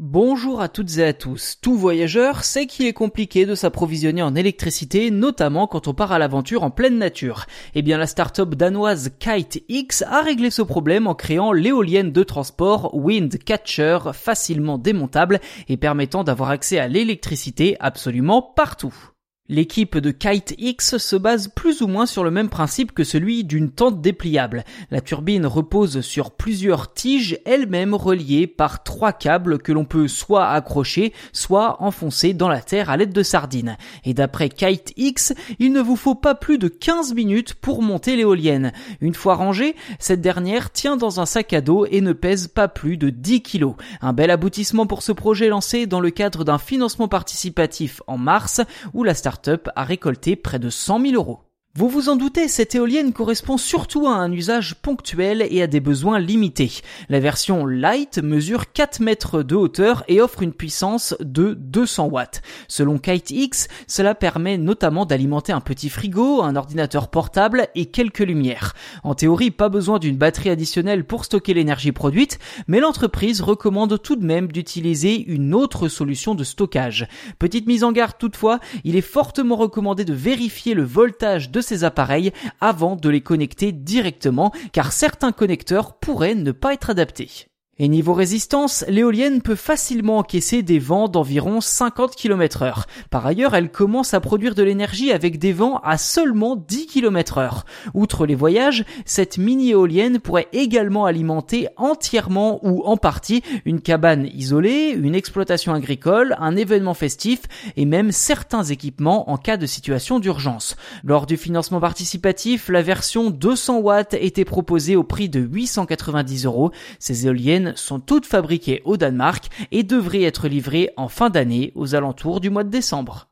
Bonjour à toutes et à tous. Tout voyageur sait qu'il est compliqué de s'approvisionner en électricité, notamment quand on part à l'aventure en pleine nature. Eh bien, la start-up danoise KiteX a réglé ce problème en créant l'éolienne de transport Wind Catcher, facilement démontable et permettant d'avoir accès à l'électricité absolument partout. L'équipe de Kite X se base plus ou moins sur le même principe que celui d'une tente dépliable. La turbine repose sur plusieurs tiges elles-mêmes reliées par trois câbles que l'on peut soit accrocher, soit enfoncer dans la terre à l'aide de sardines. Et d'après Kite X, il ne vous faut pas plus de 15 minutes pour monter l'éolienne. Une fois rangée, cette dernière tient dans un sac à dos et ne pèse pas plus de 10 kilos. Un bel aboutissement pour ce projet lancé dans le cadre d'un financement participatif en mars où la start a récolté près de 100 000 euros. Vous vous en doutez, cette éolienne correspond surtout à un usage ponctuel et à des besoins limités. La version Light mesure 4 mètres de hauteur et offre une puissance de 200 watts. Selon KiteX, cela permet notamment d'alimenter un petit frigo, un ordinateur portable et quelques lumières. En théorie, pas besoin d'une batterie additionnelle pour stocker l'énergie produite, mais l'entreprise recommande tout de même d'utiliser une autre solution de stockage. Petite mise en garde toutefois, il est fortement recommandé de vérifier le voltage de ces appareils avant de les connecter directement car certains connecteurs pourraient ne pas être adaptés. Et niveau résistance, l'éolienne peut facilement encaisser des vents d'environ 50 km heure. Par ailleurs, elle commence à produire de l'énergie avec des vents à seulement 10 km heure. Outre les voyages, cette mini-éolienne pourrait également alimenter entièrement ou en partie une cabane isolée, une exploitation agricole, un événement festif et même certains équipements en cas de situation d'urgence. Lors du financement participatif, la version 200 watts était proposée au prix de 890 euros. Ces éoliennes sont toutes fabriquées au Danemark et devraient être livrées en fin d'année aux alentours du mois de décembre.